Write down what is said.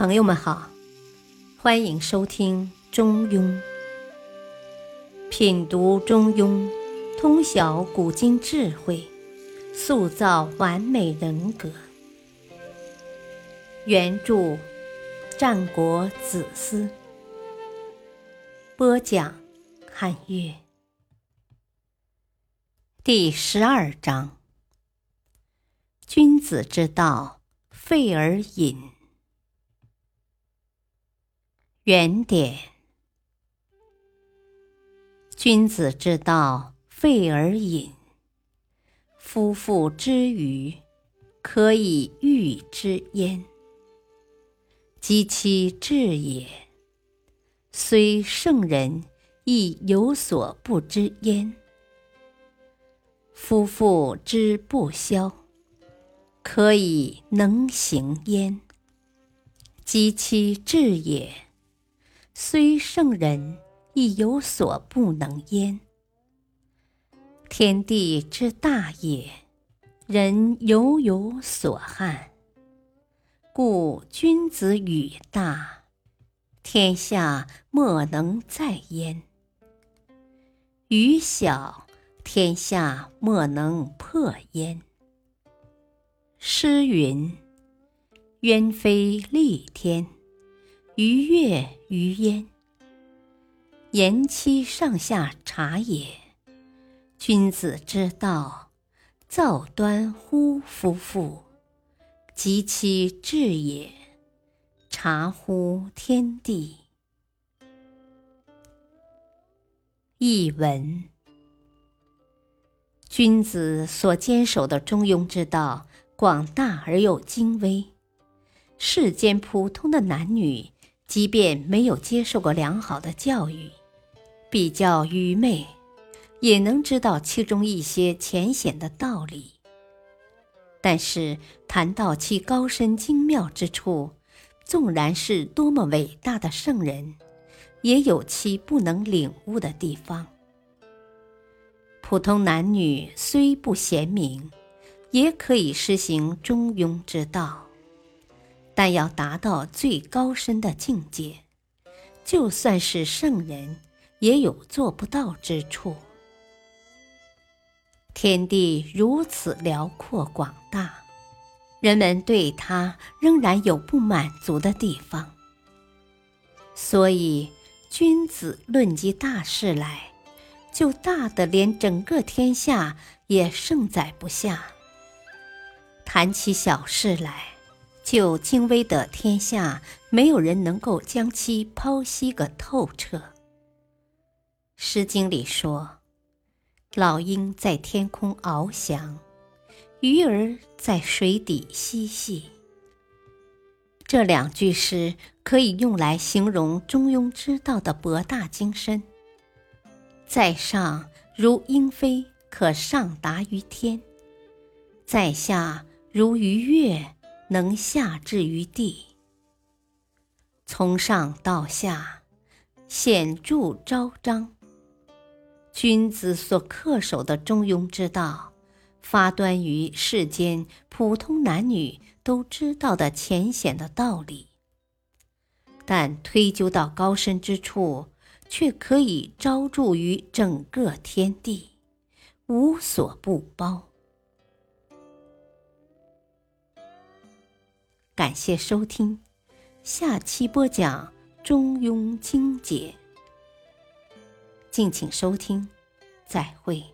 朋友们好，欢迎收听《中庸》，品读《中庸》，通晓古今智慧，塑造完美人格。原著：战国子思，播讲：汉乐。第十二章：君子之道，废而隐。原点：君子之道，废而隐。夫妇之愚，可以喻之焉。及其智也，虽圣人，亦有所不知焉。夫妇之不肖，可以能行焉。及其智也。虽圣人，亦有所不能焉。天地之大也，人犹有所憾。故君子语大，天下莫能在焉；语小，天下莫能破焉。诗云：“鸢飞戾天。”鱼跃于焉，言其上下察也。君子之道，造端乎夫妇，及其智也，察乎天地。译文：君子所坚守的中庸之道，广大而又精微。世间普通的男女。即便没有接受过良好的教育，比较愚昧，也能知道其中一些浅显的道理。但是谈到其高深精妙之处，纵然是多么伟大的圣人，也有其不能领悟的地方。普通男女虽不贤明，也可以施行中庸之道。但要达到最高深的境界，就算是圣人，也有做不到之处。天地如此辽阔广大，人们对他仍然有不满足的地方。所以，君子论及大事来，就大的连整个天下也盛载不下；谈起小事来，就精微的天下，没有人能够将其剖析个透彻。《诗经》里说：“老鹰在天空翱翔，鱼儿在水底嬉戏。”这两句诗可以用来形容中庸之道的博大精深。在上如鹰飞，可上达于天；在下如鱼跃。能下至于地，从上到下，显著昭彰。君子所恪守的中庸之道，发端于世间普通男女都知道的浅显的道理，但推究到高深之处，却可以昭著于整个天地，无所不包。感谢收听，下期播讲《中庸精解》，敬请收听，再会。